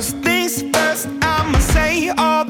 First things first, I'ma say all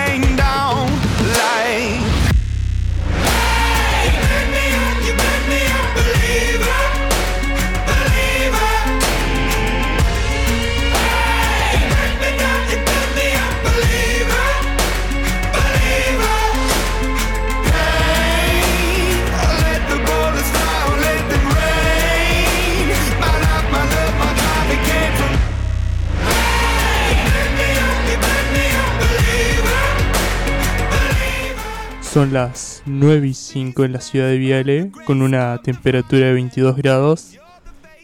Son las 9 y 5 en la ciudad de Viale, con una temperatura de 22 grados.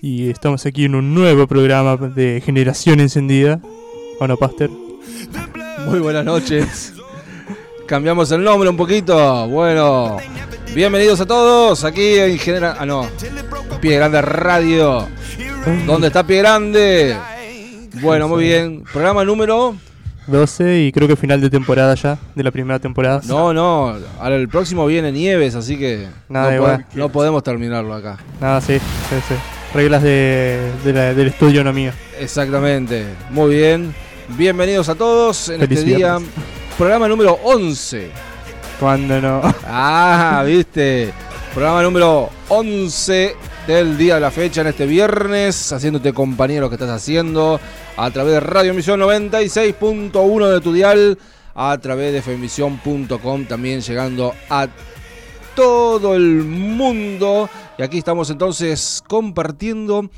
Y estamos aquí en un nuevo programa de Generación Encendida. ¿O no, Pastor? Muy buenas noches. Cambiamos el nombre un poquito. Bueno, bienvenidos a todos aquí en General. Ah, no. Pie Grande Radio. ¿Dónde está Pie Grande? Bueno, muy bien. Programa número. 12 y creo que final de temporada ya, de la primera temporada. No, no. Ahora el próximo viene Nieves, así que. Nada, no, no podemos terminarlo acá. Nada, sí, sí, sí. Reglas de, de la- del estudio, no mío. Exactamente. Muy bien. Bienvenidos a todos en Feliz este día. viernes. Programa número 11. Cuando no. Ah, viste. Programa número 11 del día de la fecha en este viernes, haciéndote compañía de lo que estás haciendo a través de Radio Emisión 96.1 de tu dial, a través de femisión.com, también llegando a todo el mundo. Y aquí estamos entonces compartiendo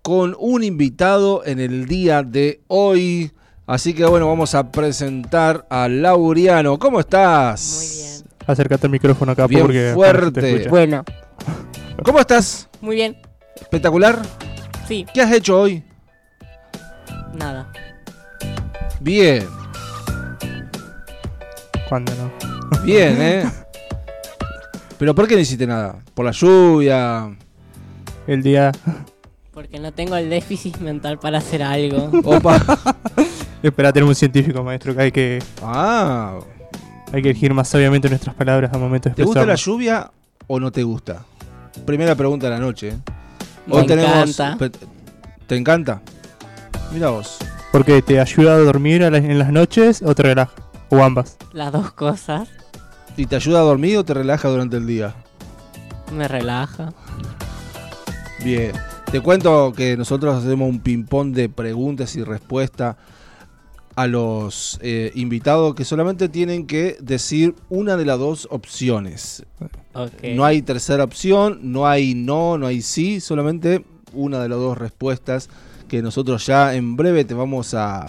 con un invitado en el día de hoy. Así que bueno, vamos a presentar a Lauriano. ¿Cómo estás? Muy bien. Acércate al micrófono acá Bien porque fuerte. Bueno, ¿Cómo estás? muy bien. ¿Espectacular? Sí, ¿Qué has hecho hoy? nada. Bien, Cuando no. bien, ¿eh? ¿Pero por qué no hiciste nada? ¿Por la lluvia? El día. Porque no tengo el déficit mental para hacer algo. Opa. Espera, tenemos un científico, maestro, que hay que, Ah, hay que elegir más sabiamente nuestras palabras al momento de ¿te gusta la lluvia o no te gusta? Primera pregunta de la noche. ¿eh? Me encanta. pe- ¿Te encanta? Mira vos. Porque te ayuda a dormir a la- en las noches o te relaja. O ambas. Las dos cosas ¿Y te ayuda a dormir o te relaja durante el día? me relaja. Bien. Te cuento que nosotros hacemos un ping-pong de preguntas y respuestas a los eh, invitados que solamente tienen que decir una de las dos opciones. No hay tercera opción, no hay no, no hay sí, solamente una de las dos respuestas que nosotros ya en breve te vamos a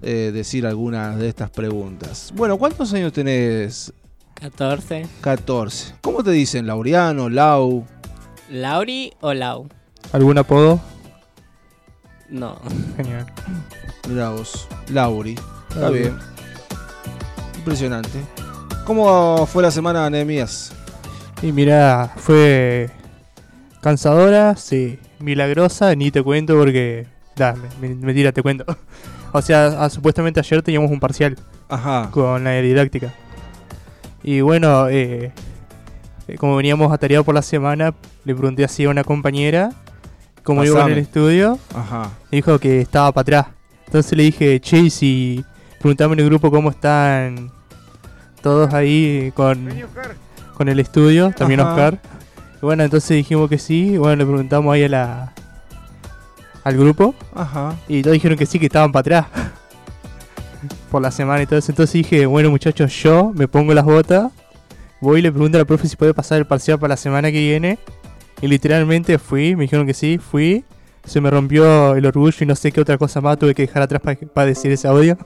eh, decir algunas de estas preguntas. Bueno, ¿cuántos años tenés? 14. 14. ¿Cómo te dicen? Laureano, Lau. ¿Lauri o Lau? ¿Algún apodo? No. Genial. Mirá vos, Lauri. Está Lauri. bien. Impresionante. ¿Cómo fue la semana, Nehemías? Y mira, fue cansadora, sí. Milagrosa, ni te cuento porque... Da, me- me- mentira, te cuento. O sea, ah, supuestamente ayer teníamos un parcial Ajá. con la didáctica. Y bueno, eh, eh, como veníamos atareados por la semana, le pregunté así a una compañera cómo iba en Pasame. el estudio. Ajá. Dijo que estaba para atrás. Entonces le dije, che, y si preguntame en el grupo cómo están todos ahí con, con el estudio, también Ajá. Oscar. Y bueno, entonces dijimos que sí. y Bueno, le preguntamos ahí a la al grupo. Ajá. Y todos dijeron que sí, que estaban para atrás. Por la semana y todo eso. Entonces dije, bueno muchachos, yo me pongo las botas. Voy y le pregunto a la profe si puede pasar el parcial para la semana que viene. Y literalmente fui, me dijeron que sí, fui. Se me rompió el orgullo y no sé qué otra cosa más tuve que dejar atrás para decir ese audio.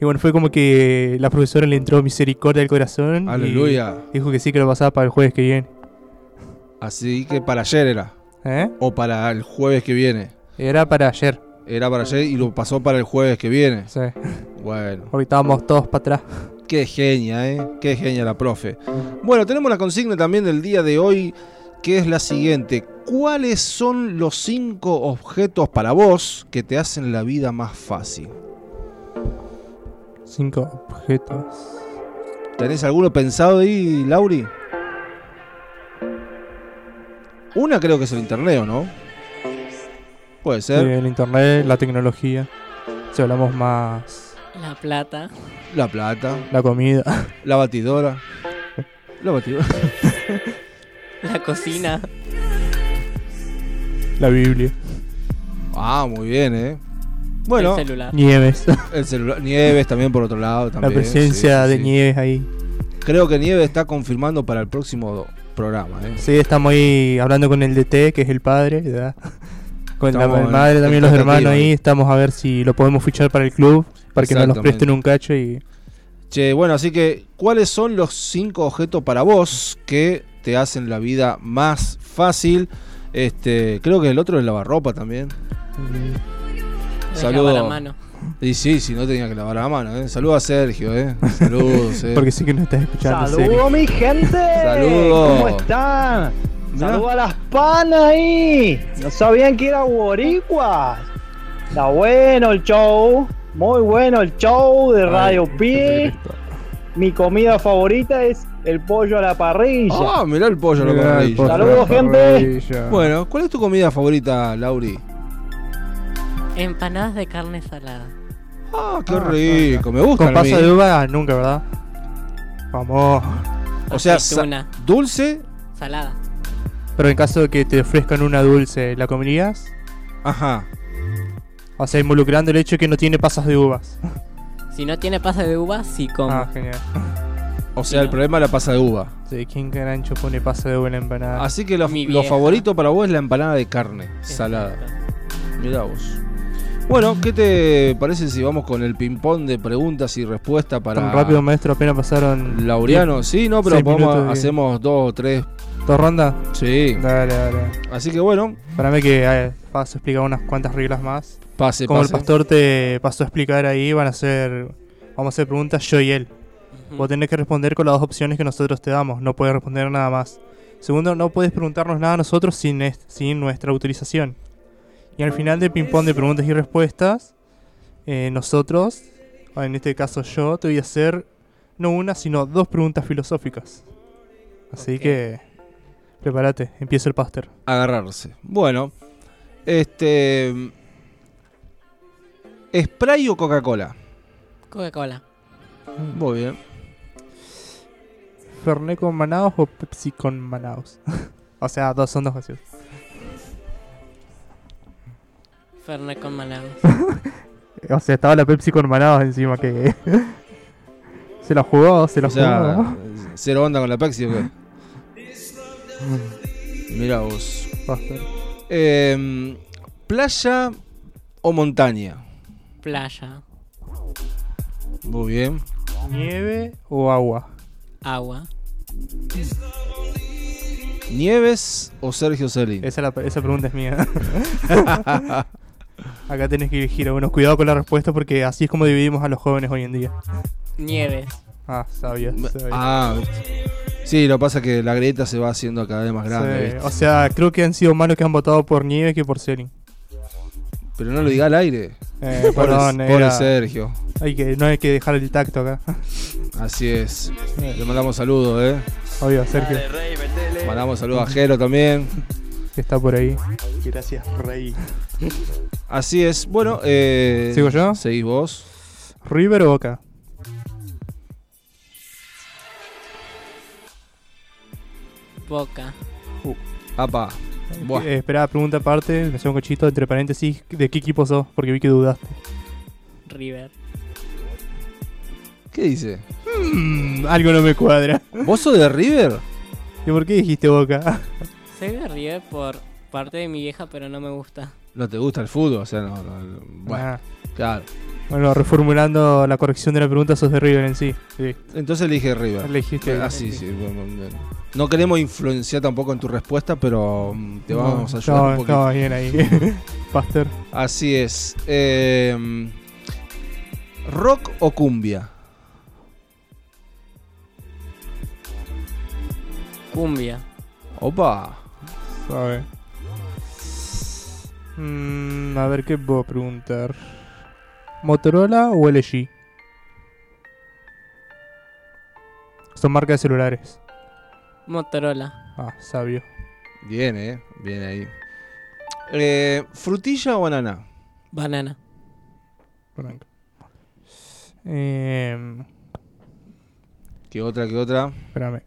Y bueno, fue como que la profesora le entró misericordia al corazón. y Aleluya. Dijo que sí, que lo pasaba para el jueves que viene. Así que para ayer era. ¿Eh? O para el jueves que viene. Era para ayer. Era para ayer y lo pasó para el jueves que viene. Sí. Bueno. Porque estábamos todos para atrás. Qué genia, ¿eh? Qué genia la profe. Bueno, tenemos la consigna también del día de hoy, que es la siguiente. ¿Cuáles son los cinco objetos para vos que te hacen la vida más fácil? Cinco objetos. ¿Tenés alguno pensado ahí, Lauri? Una creo que es el internet, ¿o no? Puede Sí, ser. el internet, la tecnología. Si hablamos más, La plata. La plata, la comida. la batidora. La batidora. La cocina. La Biblia. Ah, muy bien, ¿eh? Bueno, El celular. Nieves. el celular. Nieves también por otro lado. la También, presencia sí, sí, de sí. Nieves ahí. Creo que Nieves está confirmando para el próximo programa, ¿eh? Sí, estamos ahí hablando con el DT, que es el padre. ¿verdad? Con la en madre también, los hermanos ahí. ahí. Estamos a ver si lo podemos fichar para el club. Para que nos los presten un cacho y... Che, bueno, así que, ¿cuáles son los cinco objetos para vos que te hacen la vida más fácil? Este, creo que el otro es lavarropa también. mm, Saludo. la mano. Y sí, si no tenía que lavar la mano, ¿eh? Saludos a Sergio, ¿eh? Saludos, ¿eh? Porque sí que no estás escuchando. Saludos mi gente. Saludos. ¿Cómo están? Saludos a las panas ahí. No sabían que era boricuas. Está bueno el show. Muy bueno el show de Radio Pi. Mi comida favorita es el pollo a la parrilla. Ah, mirá el pollo a la parrilla. pollo Saludos, la gente. parrilla. Bueno, ¿cuál es tu comida favorita, Lauri? Empanadas de carne salada. Ah, qué rico, me gusta. Con pasa de uva, nunca, ¿verdad? Vamos. O sea, sa- dulce. Salada. Pero en caso de que te ofrezcan una dulce, ¿la comerías? Ajá. O sea, involucrando el hecho de que no tiene pasas de uvas. Si no tiene pasa de uva, sí como. Ah, genial. O sea, el problema es la pasa de uva. Sí, ¿quién carancho pone pasa de uva en la empanada? Así que lo, Mi lo vieja. favorito para vos es la empanada de carne salada. Mirá vos. Bueno, ¿qué te parece si vamos con el ping-pong de preguntas y respuestas para Tan rápido, maestro, apenas pasaron. Laureano? Sí, no, pero Seis podemos- minutos hacemos dos o tres. ¿Dos rondas? Sí. Dale, dale. Así que bueno, Para mí que eh, paso a explicar unas cuantas reglas más. Pase, Como pase. el pastor te pasó a explicar ahí, van a ser. Vamos a hacer preguntas yo y él. Vos tenés que responder con las dos opciones que nosotros te damos. No puedes responder nada más. Segundo, no puedes preguntarnos nada a nosotros sin, sin nuestra autorización. Y al final del ping-pong de preguntas y respuestas, eh, nosotros, en este caso yo, te voy a hacer no una, sino dos preguntas filosóficas. Así que prepárate, empieza el pastor. Agarrarse. Bueno, este. ¿Spray o Coca-Cola? Coca-Cola. Muy bien. ¿Fernet con Manaus o Pepsi con Manaus? o sea, dos son dos gaseosas. Fernet con Manaus. O sea, estaba la Pepsi con Manaus encima que. se la jugó, se la O sea, jugó. cero onda con la Pepsi o qué? Mira vos. Em, ¿Playa o montaña? Playa. Muy bien. ¿Nieve o agua? Agua. ¿Nieves o Sergio Celín? Esa, la- esa pregunta es mía. Acá tenés que elegir. Bueno, cuidado con la respuesta porque así es como dividimos a los jóvenes hoy en día. Nieves. Ah, sabía. sabía. Ah, sí, lo que pasa es que la grieta se va haciendo cada vez más grande. Sí, ¿viste? O sea, creo que han sido más los que han votado por Nieve que por Selin. Pero no lo diga al aire. Eh, Pobre, perdón, pobre era- Sergio. hay que, no hay que dejar el tacto acá. Así es. Le mandamos saludos, ¿eh? Obvio, Sergio, Mandamos saludos a Jero también. que está por ahí. Gracias, Rey. Así es. Bueno, eh, ¿Sigo yo? Seguís vos. ¿River o Boca? Boca. Apa. Buah. Eh, espera, pregunta aparte, me hace un cochito entre paréntesis, ¿de qué equipo sos? Porque vi que dudaste. River. ¿Qué dice? Mm, algo no me cuadra. ¿Vos sos de River? ¿Y por qué dijiste Boca? Soy de River por parte de mi vieja, pero no me gusta. ¿No te gusta el fútbol? O sea, no. no- bueno, Ah, claro. bueno, reformulando la corrección de la pregunta, sos de River en sí. Sí, Entonces elige River. elegiste. Ah, sí, sí. No queremos influenciar tampoco en tu respuesta, pero mm, te vamos a ayudar no, un poquito. no, bien ahí. Pastor. Así es. Eh, ¿Rock o cumbia? Cumbia. Opa. A ver. Mm, a ver qué puedo preguntar. ¿Motorola o LG? Son marcas de celulares. Motorola. Ah, sabio. Bien, eh. Bien ahí. Eh, ¿Frutilla o banana? Banana. Eh, ¿Qué otra, qué otra? espérame.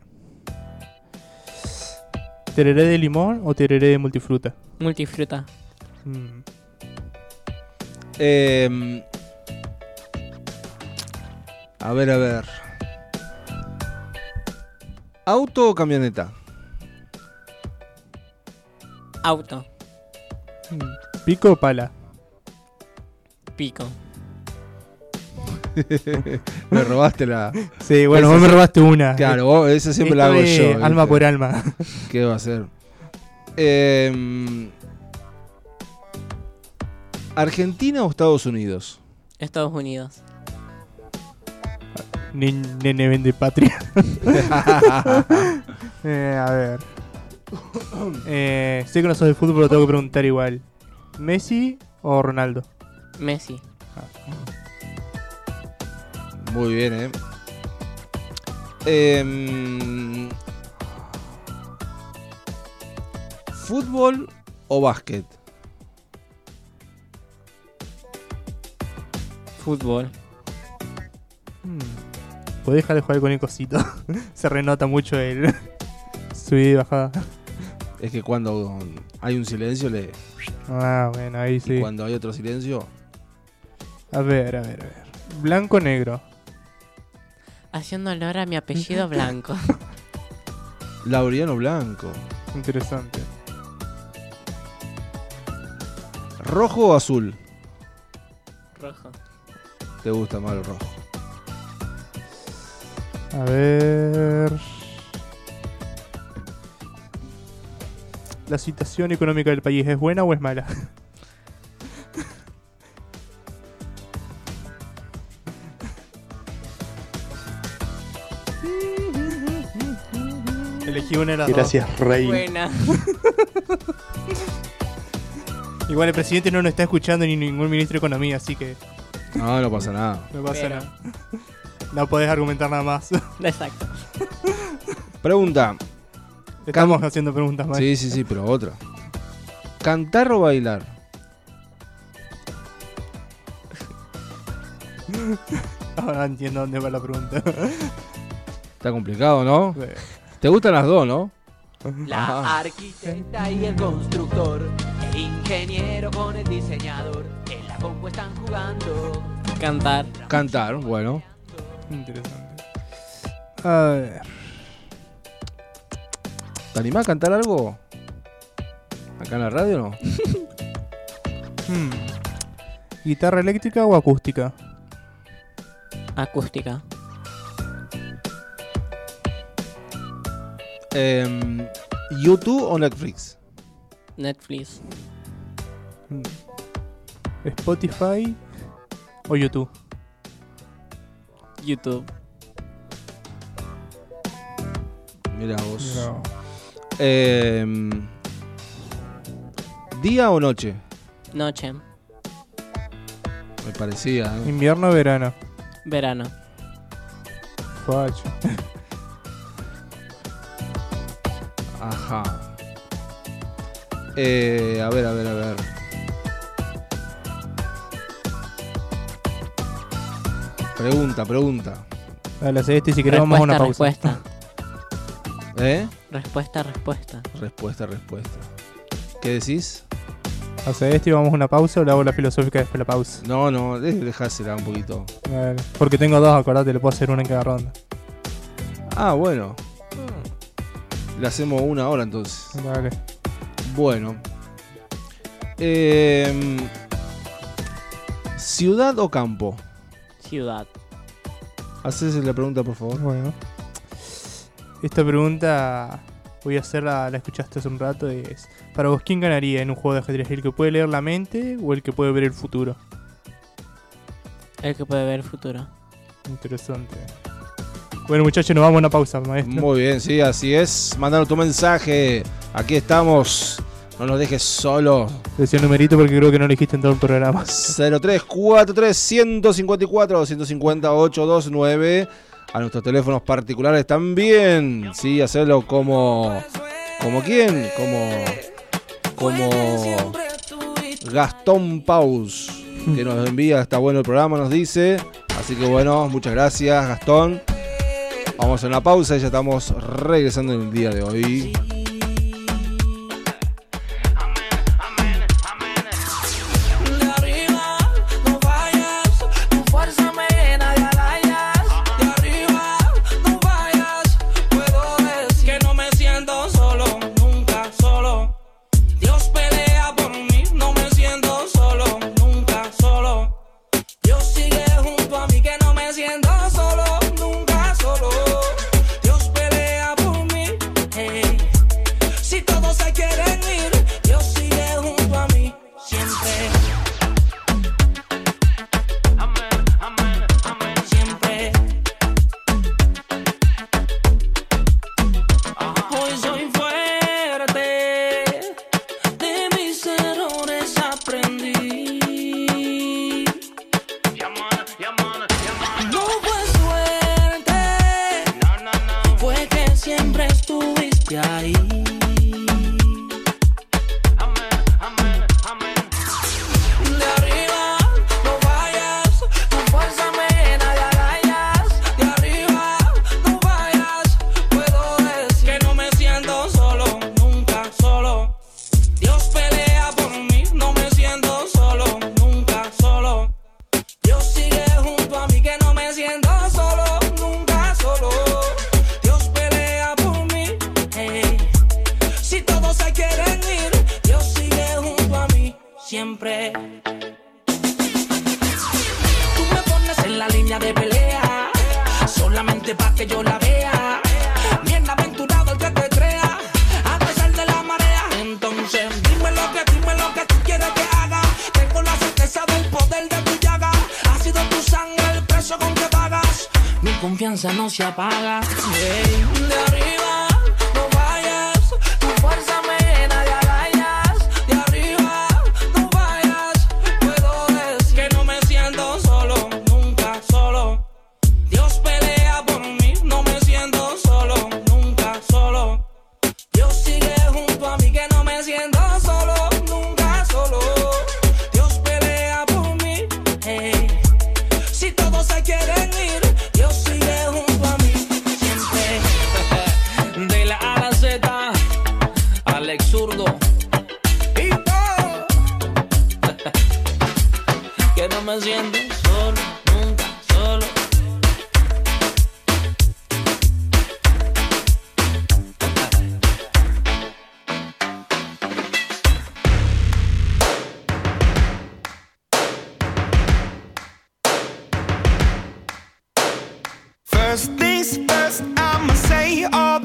¿Tereré de limón o tereré de multifruta? Multifruta. Mm, Eh, a ver, a ver. ¿Auto o camioneta? Auto. ¿Pico o pala? Pico. Me robaste la. Sí, bueno, vos me robaste una. Claro, vos- esa siempre la hago yo. Alma ¿viste? por alma. ¿Qué va a ser? Eh, ¿Argentina o Estados Unidos? Estados Unidos. Ni- Nene vende patria. Eh, a ver. Eh, sé que no sos de fútbol, pero tengo que preguntar igual. ¿Messi o Ronaldo? Messi. Muy bien, ¿eh? Em, ¿Fútbol o básquet? Fútbol. Podés dejar de jugar con el cosito. Se renota mucho el subida y bajada. Es que cuando hay un silencio, le, Ah, bueno, ahí y sí. cuando hay otro silencio, A ver, a ver, a ver. Blanco o negro. Haciendo honor a mi apellido blanco. Laureano Blanco. Interesante. ¿Rojo o azul? Rojo. ¿Te gusta más el rojo? A ver. ¿La situación económica del país es buena o es mala? Elegí una de las dos. Gracias, Rey. Buena. Igual el presidente no nos está escuchando ni ningún ministro de Economía, así que No, no pasa nada. no pasa Pero- nada. No podés argumentar nada más. Exacto. Pregunta. Estamos haciendo preguntas más. Sí, sí, sí, pero otra. ¿Cantar o bailar? Ahora entiendo dónde va la pregunta. Está complicado, ¿no? Sí. ¿Te gustan las dos, no? La arquitecta y el constructor, el ingeniero con el diseñador, en la compu están jugando. Cantar. Cantar, bueno. Interesante. A ver. ¿Te animás a cantar algo? ¿Acá en la radio no? Hmm. ¿Guitarra eléctrica o acústica? Acústica. Em, ¿YouTube o Netflix? Netflix. Hmm. Spotify o YouTube. YouTube. Mira vos. No. Em, ¿Día o noche? Noche. Me parecía. ¿no? Invierno o verano. Verano. Facho. Ajá. Eh, a ver, a ver, a ver. Pregunta, pregunta. Dale, hace este y si querés vamos a una pausa. respuesta. ¿Eh? Respuesta, respuesta. Respuesta, respuesta. ¿Qué decís? Hace este y vamos a una pausa o le hago la filosófica después de la pausa. No, no, de- dejásela un poquito. Dale. Porque tengo dos, acordate, le puedo hacer una en cada ronda. Ah, bueno. Le hacemos una hora entonces. Dale. Bueno. Em, ¿Ciudad o campo? Ciudad. Haces la pregunta, por favor. Bueno. Esta pregunta voy a hacerla, la escuchaste hace un rato, y es... Para vos, ¿quién ganaría en un juego de ajedrez? ¿El que puede leer la mente o el que puede ver el futuro? El que puede ver el futuro. Interesante. Bueno muchachos, nos vamos a una pausa, maestro. Muy bien, sí, así es. Mandanos tu mensaje. Aquí estamos. No nos dejes solo. Decía el numerito porque creo que no dijiste en todo el programa. 0343 154 250 829 a nuestros teléfonos particulares también. Sí, hacerlo como como quién? Como como Gastón Paus que nos envía, está bueno el programa, nos dice. Así que bueno, muchas gracias, Gastón. Vamos a una pausa y ya estamos regresando en el día de hoy. First things first, I'ma say all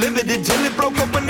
Limited till it broke open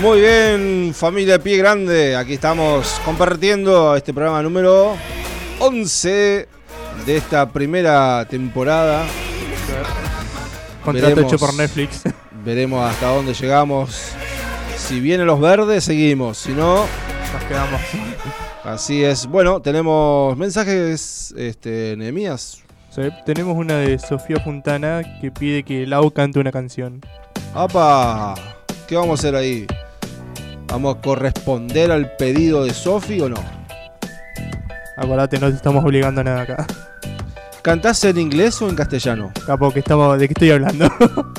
Muy bien, familia de Pie Grande. Aquí estamos compartiendo este programa número 11 de esta primera temporada. Contrato Veremos. hecho por Netflix. Veremos hasta dónde llegamos. Si vienen los verdes, seguimos. Si no, Nos quedamos. así es. Bueno, tenemos mensajes, este, Nehemías. Sí, tenemos una de Sofía Fontana que pide que Lau cante una canción. ¡Apa! ¿Qué vamos a hacer ahí? ¿Vamos a corresponder al pedido de Sofi o no? Acordate, no te estamos obligando a nada acá. ¿Cantás en inglés o en castellano? Capo, que estamos, ¿de qué estoy hablando?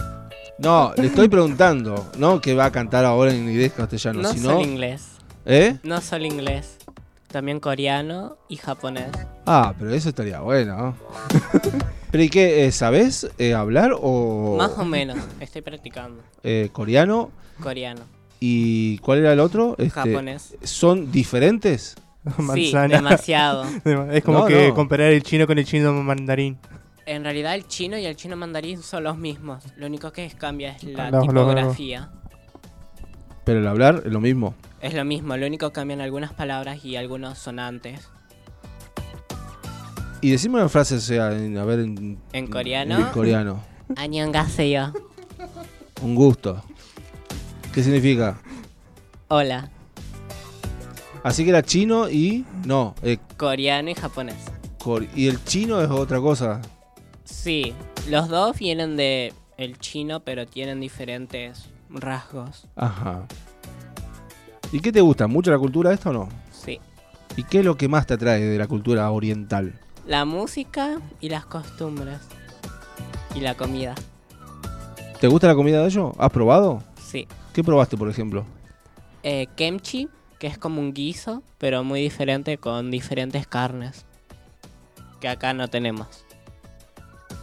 No, le estoy preguntando, no que va a cantar ahora en inglés castellano, No sino. solo inglés. ¿Eh? No solo inglés. También coreano y japonés. Ah, pero eso estaría bueno. ¿no? ¿Pero y qué? eh, ¿Sabés eh, hablar o Más o menos. Estoy practicando. eh, coreano? Coreano. ¿Y cuál era el otro? Este, Japonés. ¿Son diferentes? Sí, demasiado. es como No, que no. comparar el chino con el chino mandarín. En realidad el chino y el chino mandarín son los mismos. Lo único que cambia es la Los- los- tipografía. Pero el hablar es lo mismo. Es lo mismo, lo único que cambian algunas palabras y algunos sonantes. Y decime una frase, o sea, en- a ver, en, En coreano. en coreano. Annyeonghaseyo. Un gusto. ¿Qué significa? Hola. Así que era chino y. No, eh, Coreano y japonés. cor- y el chino es otra cosa. Sí, los dos vienen de el chino, pero tienen diferentes rasgos. Ajá. ¿Y qué te gusta? ¿Mucho la cultura esta o no? Sí. ¿Y qué es lo que más te atrae de la cultura oriental? La música y las costumbres. Y la comida. ¿Te gusta la comida de ellos? ¿Has probado? Sí. ¿Qué probaste, por ejemplo? Eh, kimchi, que es como un guiso, pero muy diferente con diferentes carnes. Que acá no tenemos.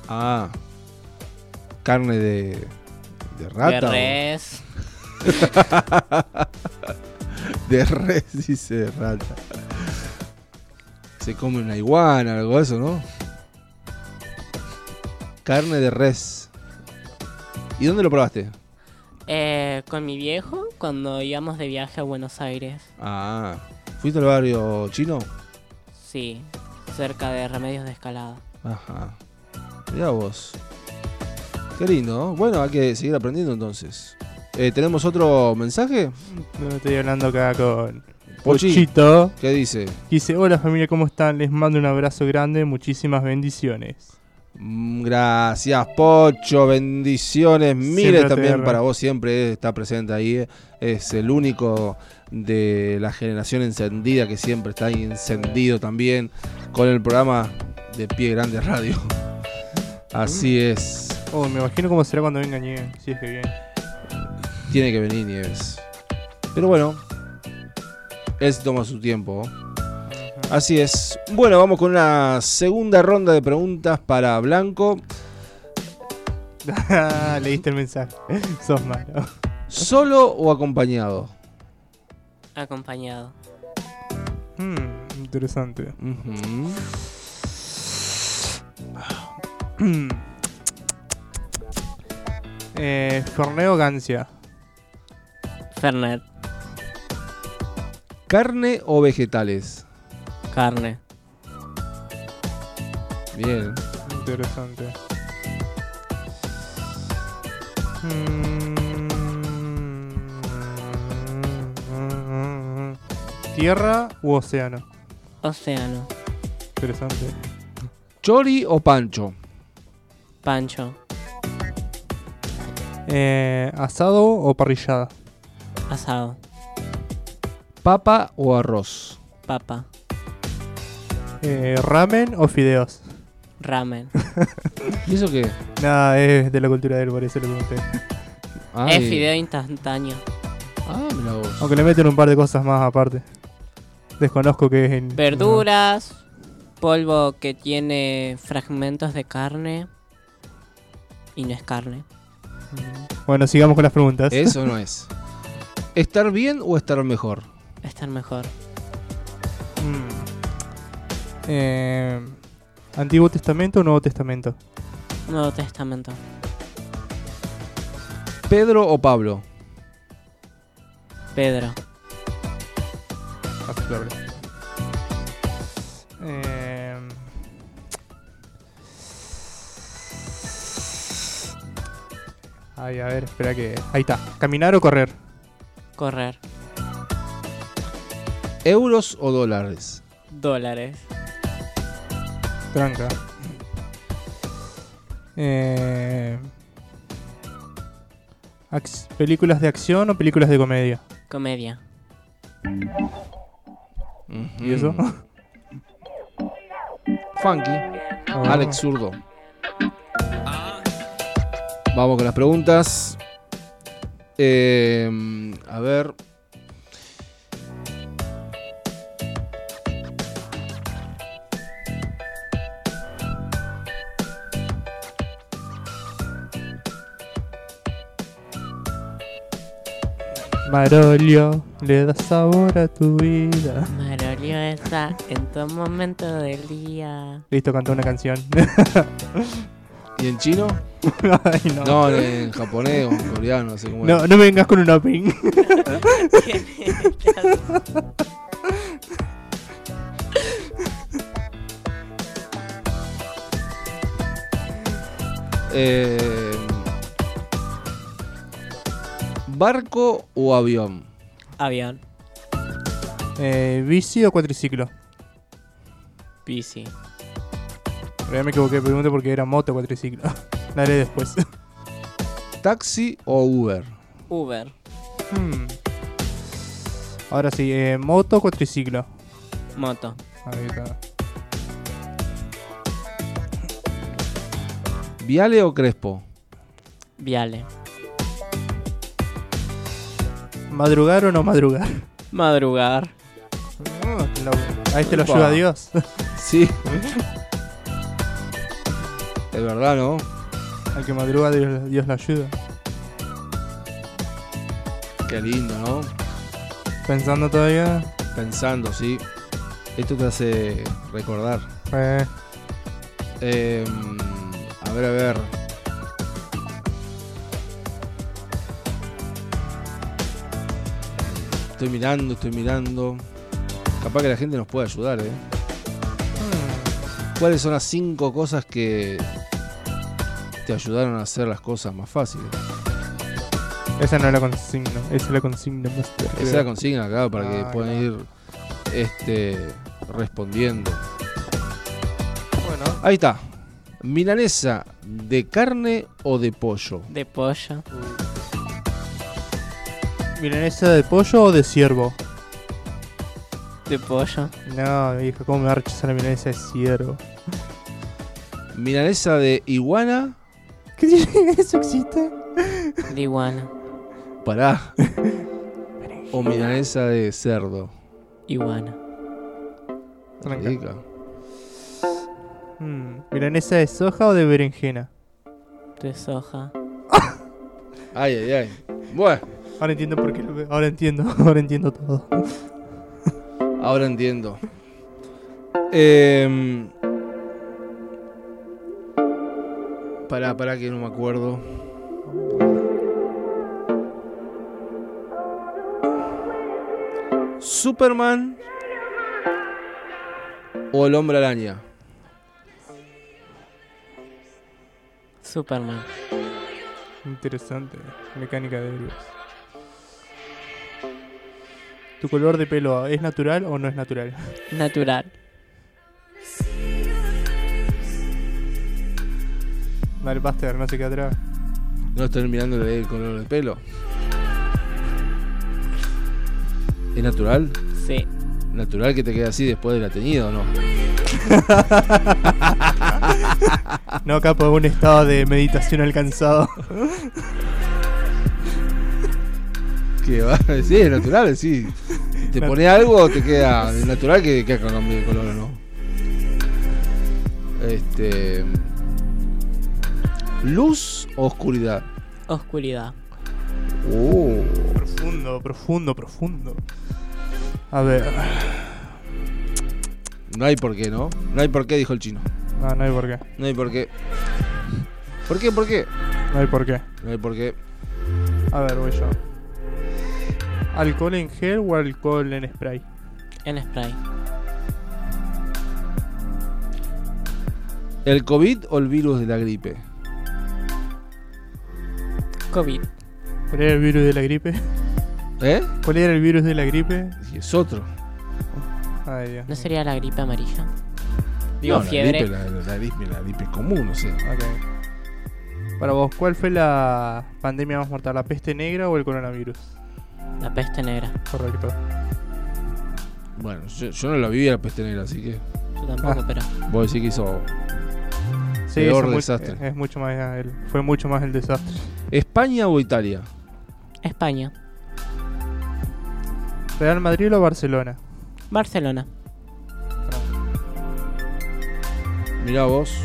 Ah. Carne de. de rata. De res. De res, dice rata. Se come una iguana, algo de eso, ¿no? Carne de res. ¿Y dónde lo probaste? Eh, con mi viejo cuando íbamos de viaje a Buenos Aires. Ah, ¿fuiste al barrio chino? Sí, cerca de Remedios de Escalada. Ajá. Mirá vos. Qué lindo, ¿no? Bueno, hay que seguir aprendiendo entonces. Eh, ¿Tenemos otro mensaje? No, estoy hablando acá con Pochi. Pochito. ¿Qué dice? Dice, hola familia, ¿cómo están? Les mando un abrazo grande, muchísimas bendiciones. Mm, Gracias, Pocho. Bendiciones. Siempre también para vos. Siempre está presente ahí. eh. Es el único de la generación encendida que siempre está ahí encendido también con el programa de Pie Grande Radio. Así es. Oh, me imagino cómo será cuando venga Nieve, si es que viene. Tiene que venir Nieves. Pero bueno, él se toma su tiempo. Así es. Bueno, vamos con una segunda ronda de preguntas para Blanco. Leíste el mensaje. Sos malo. ¿Solo o acompañado? Acompañado. Hmm, interesante. Eh, Forneo Gancia. Fernet. ¿Carne o vegetales? Carne. Bien. Interesante. Mm. ¿Tierra u océano? Océano. Interesante. ¿Chori o pancho? Pancho. Eh, ¿Asado o parrillada? Asado. ¿Papa o arroz? Papa. Eh, ¿Ramen o fideos? Ramen. ¿Y eso qué? Nada, es de la cultura del por eso lo pregunté. Ay. Es fideo instantáneo. Ah, mira vos. Aunque le meten un par de cosas más aparte. Desconozco qué es en. Verduras. Polvo que tiene fragmentos de carne. Y no es carne. Bueno, sigamos con las preguntas. Eso no es. ¿Estar bien o estar mejor? Estar mejor. Mm. Eh, ¿Antiguo Testamento o Nuevo Testamento? Nuevo Testamento. ¿Pedro o Pablo? Pedro. Aceptable. Eh, Ay, a ver, espera que. Ahí está. ¿Caminar o correr? Correr. ¿Euros o dólares? Dólares. Tranca. Eh, ¿Películas de acción o películas de comedia? Comedia. ¿Y eso? Funky. Oh. Alex Zurdo. Vamos con las preguntas. Eh, a ver. Marolio, le da sabor a tu vida. Marolio está en todo momento del día. Listo, cantó una canción. ¿Y en chino? Ay, no. No, en japonés o en coreano, no sé cómo es. No, no me vengas con un opening. Eh, ¿Barco o avión? Avión. Eh, ¿Bici o cuatriciclo? Bici. Pero ya me equivoqué de pregunta porque era moto o cuatriciclo. La haré después. ¿Taxi o Uber? Uber. Hmm. Ahora sí, eh, moto o cuatriciclo. Moto. Ahí está. ¿Viale o Crespo? Viale. ¿Madrugar o no madrugar? Madrugar. Ah, te lo- a lo Upa. ayuda Dios. Sí. Es verdad, ¿no? Al que madruga Dios, Dios lo ayuda. Qué lindo, ¿no? Pensando todavía. Pensando, sí. Esto te hace recordar. Eh, Eh, a ver, a ver. Estoy mirando, estoy mirando. Capaz que la gente nos puede ayudar, ¿eh? ¿Cuáles son las cinco cosas que te ayudaron a hacer las cosas más fáciles? esa no es la consigna. Esa es la consigna master. Esa es la consigna acá para que Ah, puedan claro. ir este, respondiendo. Bueno, Ahí está. Milanesa de carne o de pollo. De pollo. ¿milanesa de pollo o de ciervo? De pollo. No, hija, ¿cómo me va a rechazar la milanesa de ciervo? Milanesa de iguana. ¿Qué tiene eso existe? De iguana. Pará. o milanesa de cerdo. Iguana. Rica. Mm, ¿Milanesa de soja o de berenjena? De soja. Ay, ay, ay. Bueno, Ahora entiendo por qué. lo- Ahora entiendo, ahora entiendo todo. ahora entiendo. Em, pará, pará que no me acuerdo. Superman o el hombre araña. Superman. Interesante. Mecánica de héroes. ¿Tu color de pelo es natural o no es natural? Natural. Dale, Buster, no se queda atrás. No estoy mirando el color del pelo. ¿Es natural? Sí. ¿Natural que te quede así después de la teñida o no? No, acá por un estado de meditación alcanzado. Que va, sí, es natural, sí. Te Nat- pone algo, te queda es natural que, que haga cambio de color o no. Este. ¿Luz o oscuridad? Oscuridad. Uh, Profundo, profundo, profundo. A ver. no hay por qué, ¿no? No hay por qué, dijo el chino. No, no hay por qué. No hay por qué. ¿Por qué? ¿Por qué? No hay por qué. No hay por qué. A ver, voy yo. ¿Alcohol en gel o alcohol en spray? En spray. ¿El COVID o el virus de la gripe? COVID. ¿Cuál era el virus de la gripe? ¿Eh? ¿Cuál era el virus de la gripe? Y es otro. Ay, Dios. ¿No mío. sería la gripe amarilla? Digo, No, la fiebre. gripe, la, la gripe, la gripe es común, o sea. Ok. Para vos, ¿cuál fue la pandemia más mortal? ¿La peste negra o el coronavirus? La peste negra. Correcto. Bueno, yo, yo no la viví a la peste negra, así que. Yo tampoco, Ah. pero. Vos decís que hizo. Sí, Peor es, desastre. es mucho más el, fue mucho más el desastre. ¿España o Italia? España. ¿Real Madrid o Barcelona? Barcelona. Mirá vos.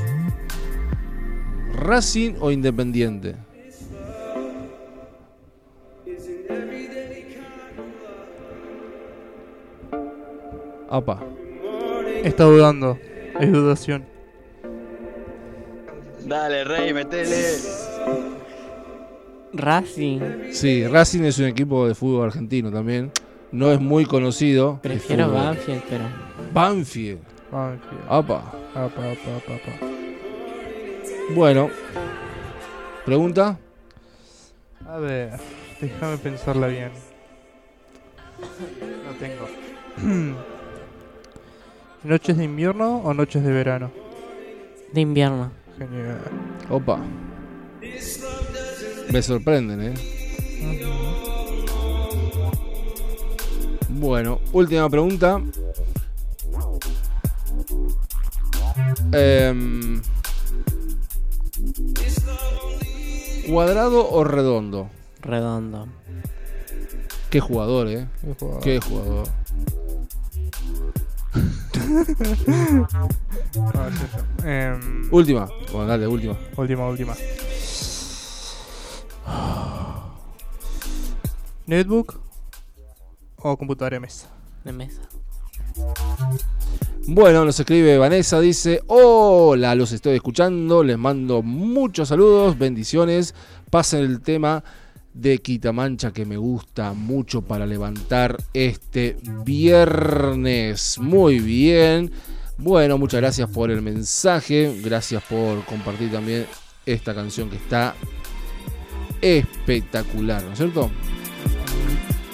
¿Racing o Independiente? Apa. Está dudando. Es dudación. Dale, rey, metele. Racing. Sí, Racing es un equipo de fútbol argentino también. No es muy conocido. Prefiero. Banfield, pero. Banfield. Tío. Apa. Apa, apa, apa, apa. Bueno. ¿Pregunta? A ver, déjame pensarla bien. No tengo. ¿Noches de invierno o noches de verano? De invierno. Genial. Opa. Me sorprenden, ¿eh? Bueno, última pregunta. Em, ¿Cuadrado o redondo? Redondo. Qué jugador, ¿eh? Qué jugador. Qué jugador. Es eso. Em, Última. Bueno, dale, última. última, última. ¿Netbook o computadora de mesa? De mesa. Bueno, nos escribe Vanessa, dice, hola, los estoy escuchando, les mando muchos saludos, bendiciones, pasen el tema de Quitamancha que me gusta mucho para levantar este viernes. Muy bien. Bueno, muchas gracias por el mensaje, gracias por compartir también esta canción que está espectacular, ¿no es cierto?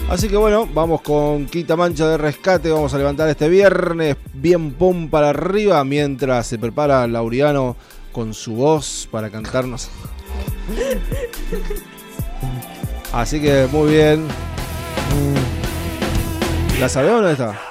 Así que bueno, vamos con Quita Mancha de Rescate. Vamos a levantar este viernes bien pum para arriba mientras se prepara Lauriano con su voz para cantarnos. Así que muy bien. ¿La sabemos o no está?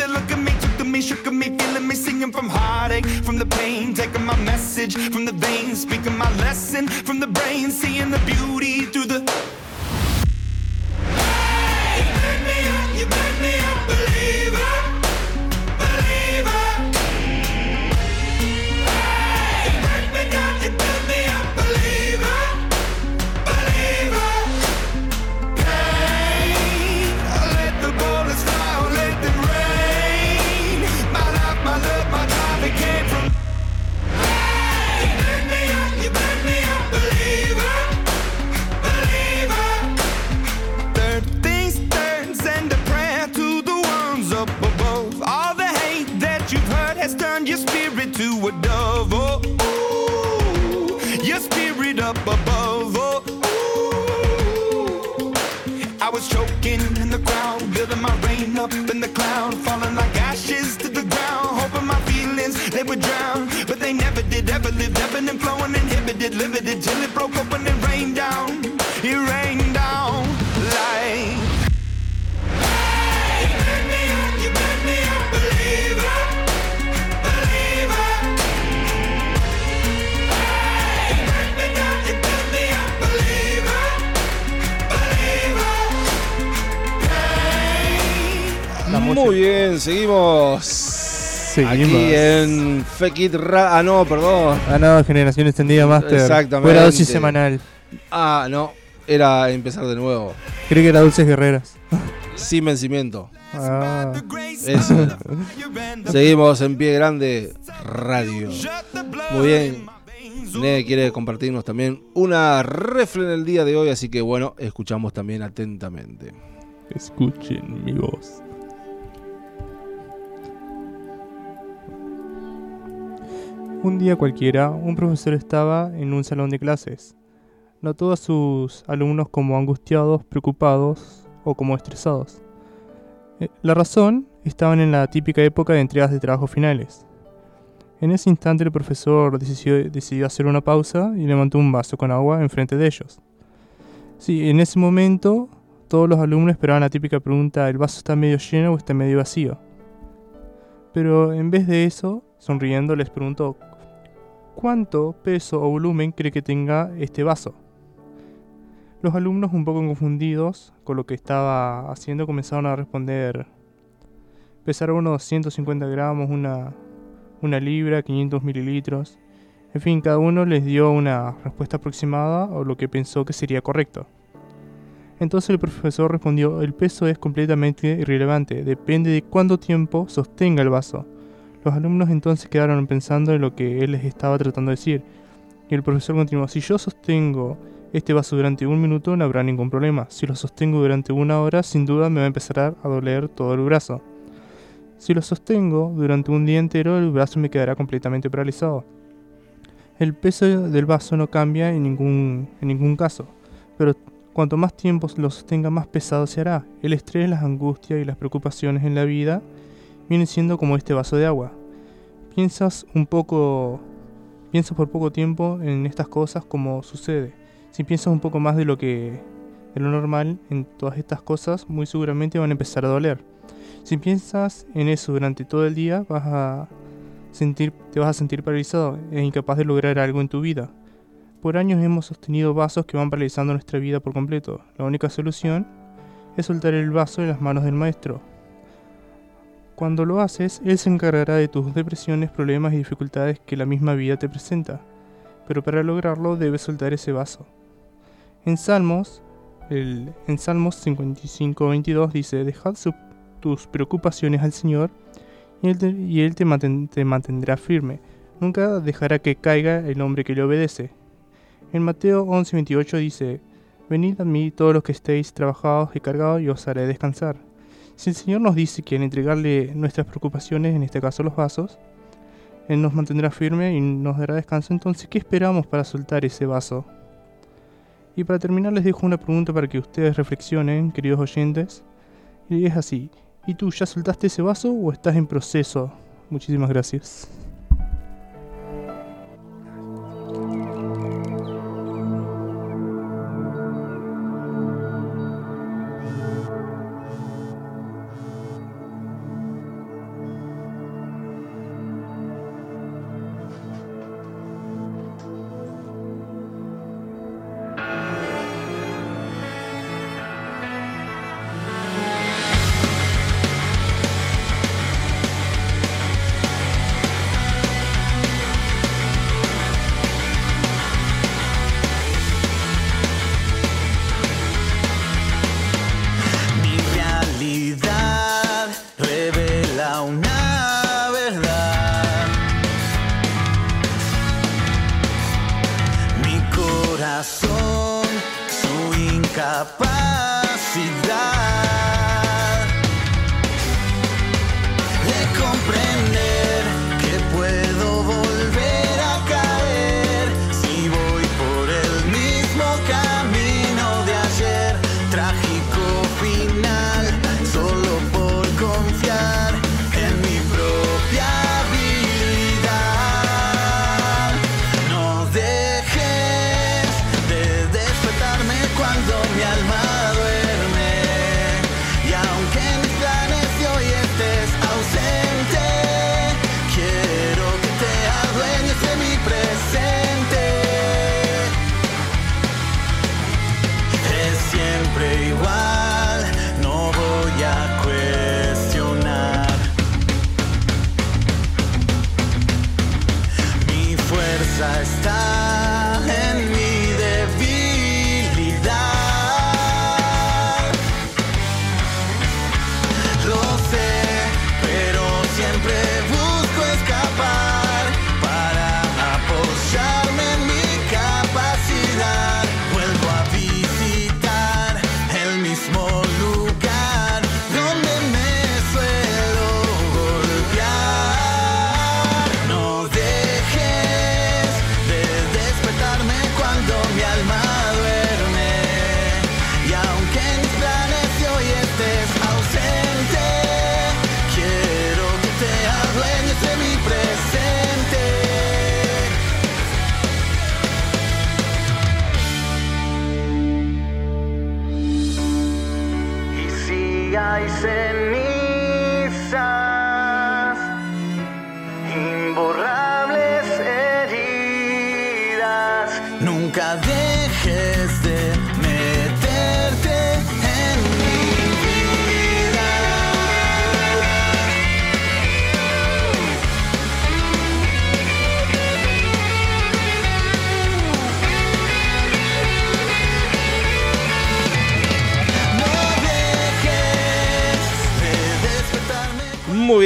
shook me, feeling me, singing from heartache, from the pain, taking my message from the veins, speaking my lesson from the brain, seeing the beauty through Muy bien, seguimos. Seguimos. Aquí en Fake It Ra- Ah, no, perdón. Ah, no, generación extendida Master. Exactamente. Fue la dosis semanal. Ah, no. Era empezar de nuevo. Creí que era Dulces Guerreras. Sin vencimiento. Ah, Eso. Seguimos en pie grande radio. Muy bien. Ne quiere compartirnos también una refle en el día de hoy, así que bueno, escuchamos también atentamente. escuchen mi voz. Un día cualquiera, un profesor estaba en un salón de clases. Notó a sus alumnos como angustiados, preocupados o como estresados. Eh, La razón estaban en la típica época de entregas de trabajos finales. En ese instante el profesor decidió, decidió hacer una pausa y levantó un vaso con agua enfrente de ellos. Sí, en ese momento todos los alumnos esperaban la típica pregunta, ¿el vaso está medio lleno o está medio vacío? Pero en vez de eso, sonriendo les preguntó, ¿cuánto peso o volumen cree que tenga este vaso? Los alumnos, un poco confundidos con lo que estaba haciendo, comenzaron a responder, pesará unos 150 gramos, una, una libra, 500 mililitros. En fin, cada uno les dio una respuesta aproximada o lo que pensó que sería correcto. Entonces el profesor respondió, el peso es completamente irrelevante, depende de cuánto tiempo sostenga el vaso. Los alumnos entonces quedaron pensando en lo que él les estaba tratando de decir. Y el profesor continuó, si yo sostengo este vaso durante un minuto no habrá ningún problema. Si lo sostengo durante una hora, sin duda me va a empezar a doler todo el brazo. Si lo sostengo durante un día entero, el brazo me quedará completamente paralizado. El peso del vaso no cambia en ningún, en ningún caso, pero Cuanto más tiempo lo sostenga, más pesado se hará. El estrés, las angustias y las preocupaciones en la vida vienen siendo como este vaso de agua. Piensas un poco, piensas por poco tiempo en estas cosas como sucede. Si piensas un poco más de lo que de lo normal en todas estas cosas, muy seguramente van a empezar a doler. Si piensas en eso durante todo el día, vas a sentir, te vas a sentir paralizado e incapaz de lograr algo en tu vida. Por años hemos sostenido vasos que van paralizando nuestra vida por completo. La única solución es soltar el vaso en las manos del maestro. Cuando lo haces, él se encargará de tus depresiones, problemas y dificultades que la misma vida te presenta. Pero para lograrlo debes soltar ese vaso. En Salmos, el, en Salmos 55:22 dice, Dejad su- tus preocupaciones al Señor y Él, te, te mantendrá firme. Nunca dejará que caiga el hombre que le obedece. En Mateo 11:28 dice, Venid a mí todos los que estéis trabajados y cargados y os haré descansar. Si el Señor nos dice que al entregarle nuestras preocupaciones, en este caso los vasos, Él nos mantendrá firme y nos dará descanso, entonces ¿qué esperamos para soltar ese vaso? Y para terminar les dejo una pregunta para que ustedes reflexionen, queridos oyentes. Y es así, ¿y tú ya soltaste ese vaso o estás en proceso? Muchísimas gracias.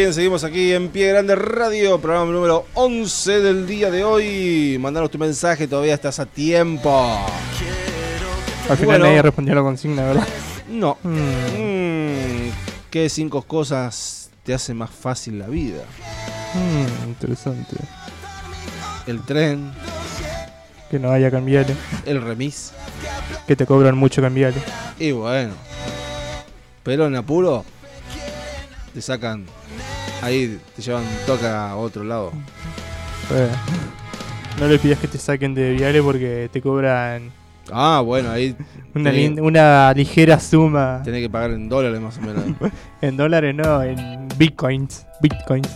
Bien, seguimos aquí en Pie Grande Radio, programa número 11 del día de hoy. Mandanos tu mensaje, todavía estás a tiempo. Al final Bueno. nadie respondió a la consigna, ¿verdad? No. Mm. Mm, ¿Qué cinco cosas te hacen más fácil la vida? Mm, interesante. El tren, Que no haya cambiales. el remis. Que te cobran mucho cambiales. Y bueno. Pero en apuro te sacan. Ahí te llevan toca a otro lado. Eh, No le pidas que te saquen de viales porque te cobran Ah, bueno, ahí una, tenés, lin- una ligera suma. tenés que pagar en dólares más o menos. En dólares no, en bitcoins. Bitcoins.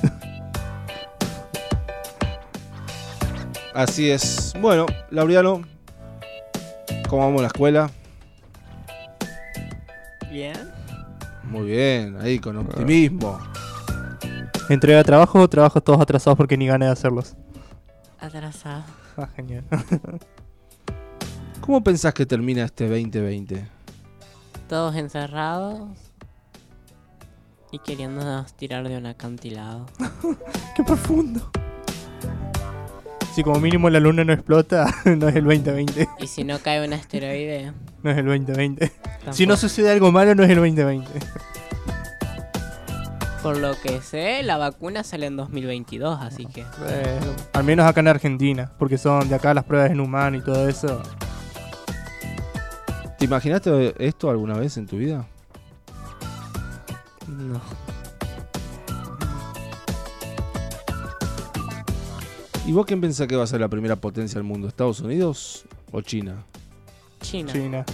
Así es. Bueno, Laureano, ¿cómo vamos a la escuela? Bien. Muy bien, ahí con optimismo. Entrega trabajo, trabajos todos atrasados porque ni ganas de hacerlos. Atrasado. Ah, genial. ¿Cómo pensás que termina este 2020? Todos encerrados. Y queriéndonos tirar de un acantilado. Qué profundo. Si como mínimo la luna no explota, no es el 2020. Y si no cae un asteroide. No es el 2020. Si no sucede algo malo, no es el 2020. Por lo que sé, la vacuna sale en 2022, así que. Eh, al menos acá en Argentina, porque son de acá las pruebas en humano y todo eso. ¿Te imaginaste esto alguna vez en tu vida? No. ¿Y vos quién pensás que va a ser la primera potencia del mundo? ¿Estados Unidos o China? China. China.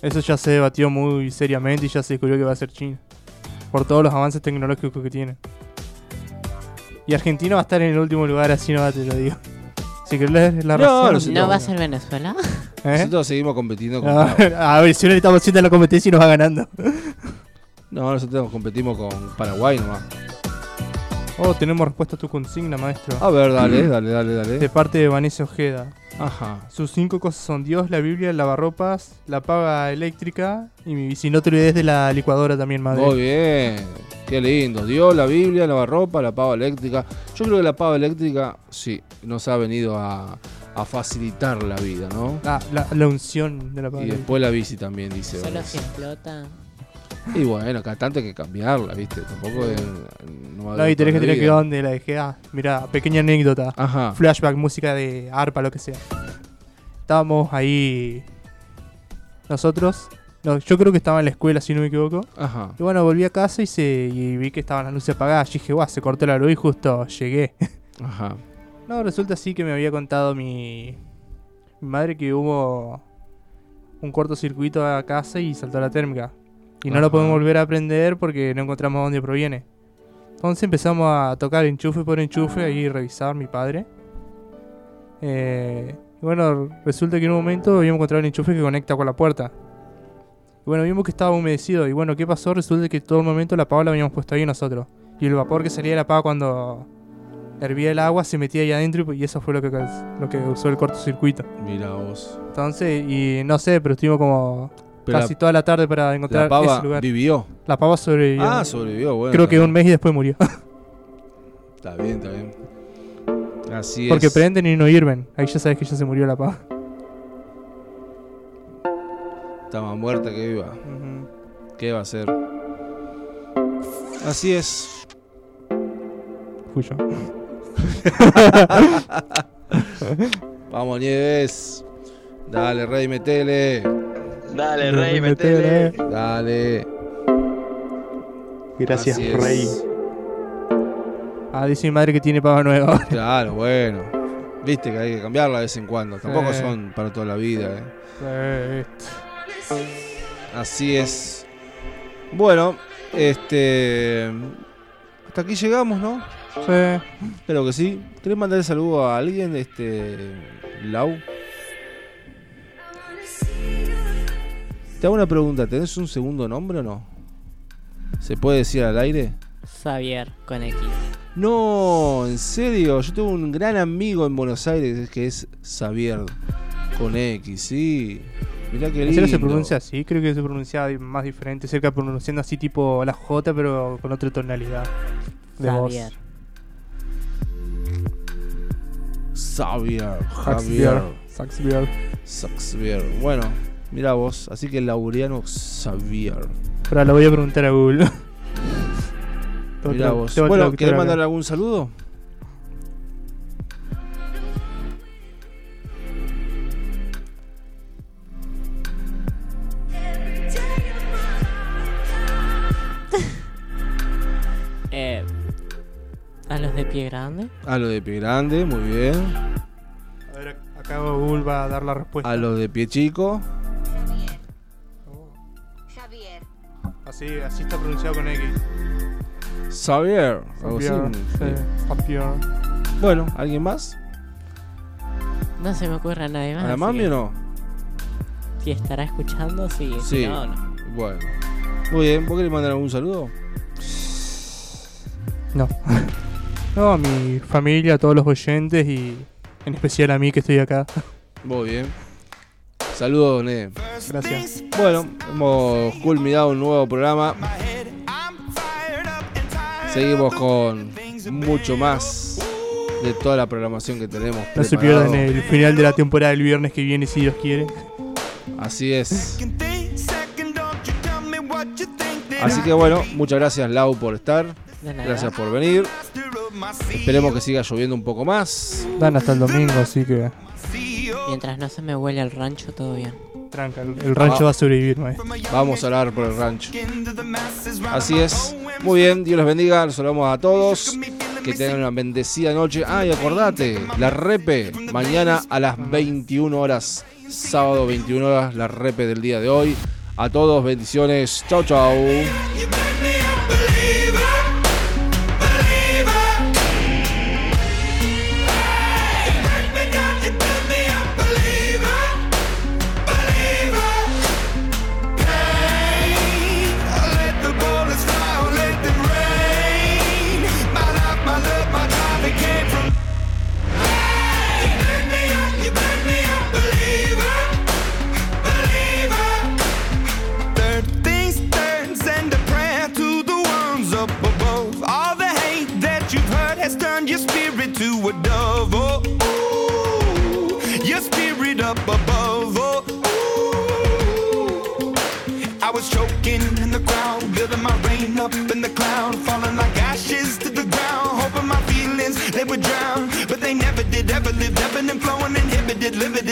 Eso ya se debatió muy seriamente y ya se descubrió que va a ser China. Por todos los avances tecnológicos que tiene. Y Argentina va a estar en el último lugar, así no te lo digo. Si querés leer la No, razón. no sé. ¿No va a ser Venezuela? ¿Eh? Nosotros seguimos compitiendo con. A ver, a ver, si no le estamos haciendo la competencia y nos va ganando. No, nosotros competimos con Paraguay nomás. Oh, tenemos respuesta a tu consigna, maestro. A ver, dale, dale, dale, dale. De parte de Vanessa Ojeda. Ajá. Sus cinco cosas son Dios, la Biblia, el lavarropas, la paga eléctrica y mi- si no te olvides de la licuadora también, madre. Muy bien. Qué lindo. Dios, la Biblia, la lavarropa, la pava eléctrica. Yo creo que la pava eléctrica, sí, nos ha venido a, a facilitar la vida, ¿no? La, la, la unción de la Y pava. después la bici también, dice. Solo Vanessa. explota. Y bueno, cada tanto hay que cambiarla, ¿viste? Tampoco es- no va a No, y tenés que tener que vida. dónde la dejé. Ah, mira, pequeña anécdota. Ajá. Flashback, música de arpa, lo que sea. Estábamos ahí. Nosotros. No, yo creo que estaba en la escuela, si no me equivoco. Ajá. Y bueno, volví a casa y, se, y vi que estaban las luces apagadas. Y dije, guau, se cortó la luz y justo llegué. Ajá. No, resulta así que me había contado mi, mi madre que hubo un cortocircuito a casa y saltó la térmica. Y no Ajá. lo podemos volver a prender porque no encontramos dónde proviene. Entonces empezamos a tocar enchufe por enchufe, ahí revisar mi padre. Eh, y bueno, resulta que en un momento habíamos encontrado un enchufe que conecta con la puerta. Y bueno, vimos que estaba humedecido. Y bueno, ¿qué pasó? Resulta que todo el momento la pava la habíamos puesto ahí nosotros. Y el vapor que salía de la pava cuando hervía el agua se metía ahí adentro y- y eso fue lo que, lo que usó el cortocircuito. Mira vos. Entonces, y no sé, pero estuvimos como Pero casi la- toda la tarde para encontrar La pava ese lugar. vivió. La pava sobrevivió. Ah, sobrevivió, bueno. Creo que bien. un mes y después murió. Está bien, está bien. Así Porque es. prenden y no hirven. Ahí ya sabes que ya se murió la pava. Está más muerta que viva. ¿Qué va a hacer? Así es. Fui yo. Vamos, Nieves. Dale, Rey, metele. Dale, Rey, metele. Dale. Gracias, Así es. Rey. Ah, dice mi madre que tiene pava nueva. Claro, bueno. Viste que hay que cambiarla de vez en cuando. Tampoco Sí. son para toda la vida, ¿eh? Así es. Bueno, este. Hasta aquí llegamos, ¿no? Sí. Creo que sí. ¿Querés mandar saludo a alguien? Este. Lau. Te hago una pregunta. ¿Tenés un segundo nombre o no? ¿Se puede decir al aire? Xavier con X. No, en serio. Yo tengo un gran amigo en Buenos Aires que es Xavier. Con X, sí. Mirá qué ¿En lindo. se pronuncia así? Creo que se pronuncia más diferente, cerca pronunciando así tipo la J, pero con otra tonalidad de Xavier. Xavier. voz. Javier. Xavier. Xavier. Bueno, mira vos. Así que Laureano Xavier. Pero lo voy a preguntar a Google. Mira vos. Bueno, ¿querés mandar algún saludo? Eh, a los de pie grande. A los de pie grande, muy bien. A ver, acá Google va a dar la respuesta. A los de pie chico. Así, así está pronunciado con X. Xavier. algo así, Xavier, sí. sí, Xavier. Bueno, ¿alguien más? No se me ocurre a nadie más. ¿A la así mami que o no? Si estará escuchando, sí. Sí. Si no, no. Bueno. Muy bien, ¿vos querés mandar algún saludo? No. No, a mi familia, a todos los oyentes y en especial a mí que estoy acá. Muy bien. Saludos, Doné. Gracias. Bueno, hemos culminado un nuevo programa. Seguimos con mucho más de toda la programación que tenemos. No se pierdan el final de la temporada del viernes que viene, si Dios quiere. Así es. Así que bueno, muchas gracias Lau por estar. Gracias por venir. Esperemos que siga lloviendo un poco más. Dan hasta el domingo, así que Mientras no se me huele el rancho, todo bien. Tranca, el, el rancho Ah. va a sobrevivir. Vamos a hablar por el rancho. Así es. Muy bien, Dios los bendiga. Los saludamos a todos. Que tengan una bendecida noche. Ah, y acordate, la repe, mañana a las 21 horas. Sábado 21 horas, la repe del día de hoy. A todos, bendiciones. Chau, chau. drown. But they never did, ever lived, ebbing and flowing, inhibited, limited.